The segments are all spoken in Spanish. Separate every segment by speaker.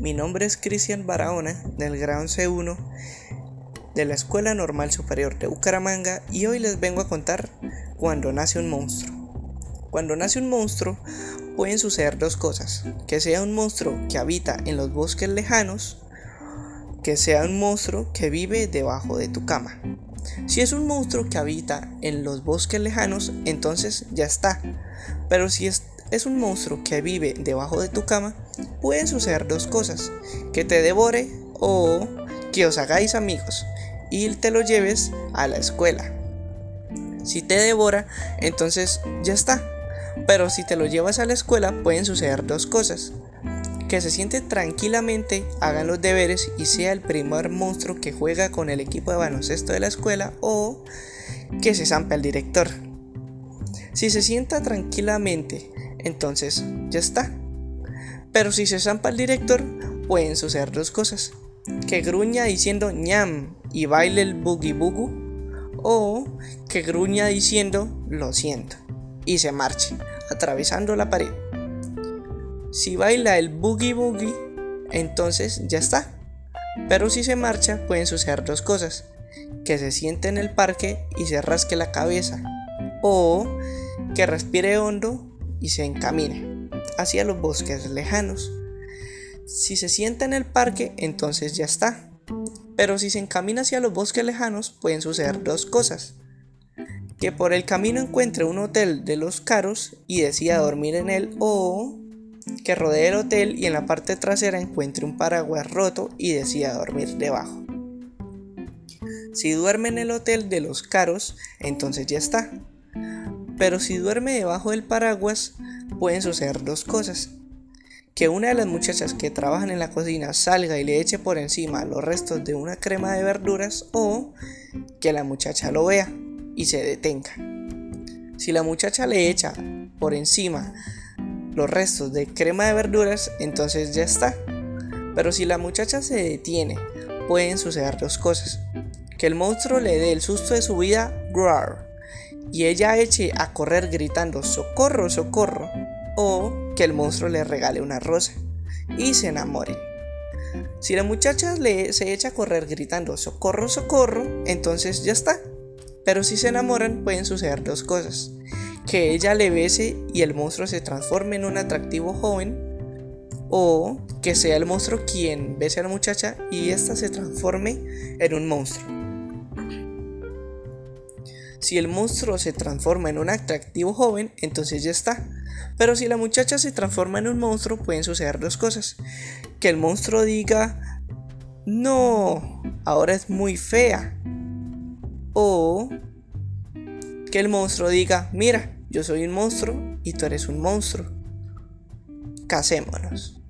Speaker 1: Mi nombre es Cristian Barahona del grado C1 de la Escuela Normal Superior de Bucaramanga y hoy les vengo a contar cuando nace un monstruo. Cuando nace un monstruo pueden suceder dos cosas, que sea un monstruo que habita en los bosques lejanos, que sea un monstruo que vive debajo de tu cama. Si es un monstruo que habita en los bosques lejanos, entonces ya está. Pero si es, es un monstruo que vive debajo de tu cama, pueden suceder dos cosas, que te devore o que os hagáis amigos y te lo lleves a la escuela. Si te devora, entonces ya está. Pero si te lo llevas a la escuela, pueden suceder dos cosas. Que se siente tranquilamente, hagan los deberes y sea el primer monstruo que juega con el equipo de baloncesto de la escuela o que se zampe al director. Si se sienta tranquilamente, entonces ya está. Pero si se zampa al director, pueden suceder dos cosas. Que gruña diciendo ñam y baile el boogie boogie o que gruña diciendo lo siento y se marche, atravesando la pared. Si baila el boogie boogie, entonces ya está. Pero si se marcha, pueden suceder dos cosas. Que se siente en el parque y se rasque la cabeza. O que respire hondo y se encamine hacia los bosques lejanos. Si se sienta en el parque, entonces ya está. Pero si se encamina hacia los bosques lejanos, pueden suceder dos cosas. Que por el camino encuentre un hotel de los caros y decida dormir en él o que rodee el hotel y en la parte trasera encuentre un paraguas roto y decida dormir debajo. Si duerme en el hotel de los caros, entonces ya está. Pero si duerme debajo del paraguas, pueden suceder dos cosas. Que una de las muchachas que trabajan en la cocina salga y le eche por encima los restos de una crema de verduras o que la muchacha lo vea y se detenga. Si la muchacha le echa por encima los restos de crema de verduras, entonces ya está. Pero si la muchacha se detiene, pueden suceder dos cosas. Que el monstruo le dé el susto de su vida, y ella eche a correr gritando socorro, socorro, o que el monstruo le regale una rosa y se enamoren. Si la muchacha le, se echa a correr gritando socorro, socorro, entonces ya está. Pero si se enamoran pueden suceder dos cosas. Que ella le bese y el monstruo se transforme en un atractivo joven. O que sea el monstruo quien bese a la muchacha y ésta se transforme en un monstruo. Si el monstruo se transforma en un atractivo joven, entonces ya está. Pero si la muchacha se transforma en un monstruo, pueden suceder dos cosas. Que el monstruo diga, no, ahora es muy fea. O que el monstruo diga, mira, yo soy un monstruo y tú eres un monstruo. Casémonos.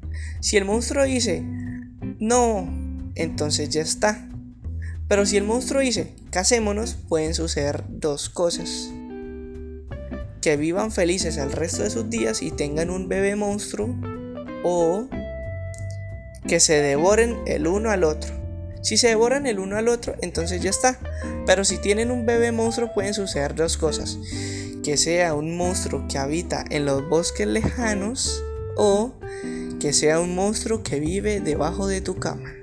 Speaker 1: Si el monstruo dice, no, entonces ya está. Pero si el monstruo dice, casémonos, pueden suceder dos cosas. Que vivan felices el resto de sus días y tengan un bebé monstruo. O que se devoren el uno al otro. Si se devoran el uno al otro, entonces ya está. Pero si tienen un bebé monstruo, pueden suceder dos cosas. Que sea un monstruo que habita en los bosques lejanos o que sea un monstruo que vive debajo de tu cama.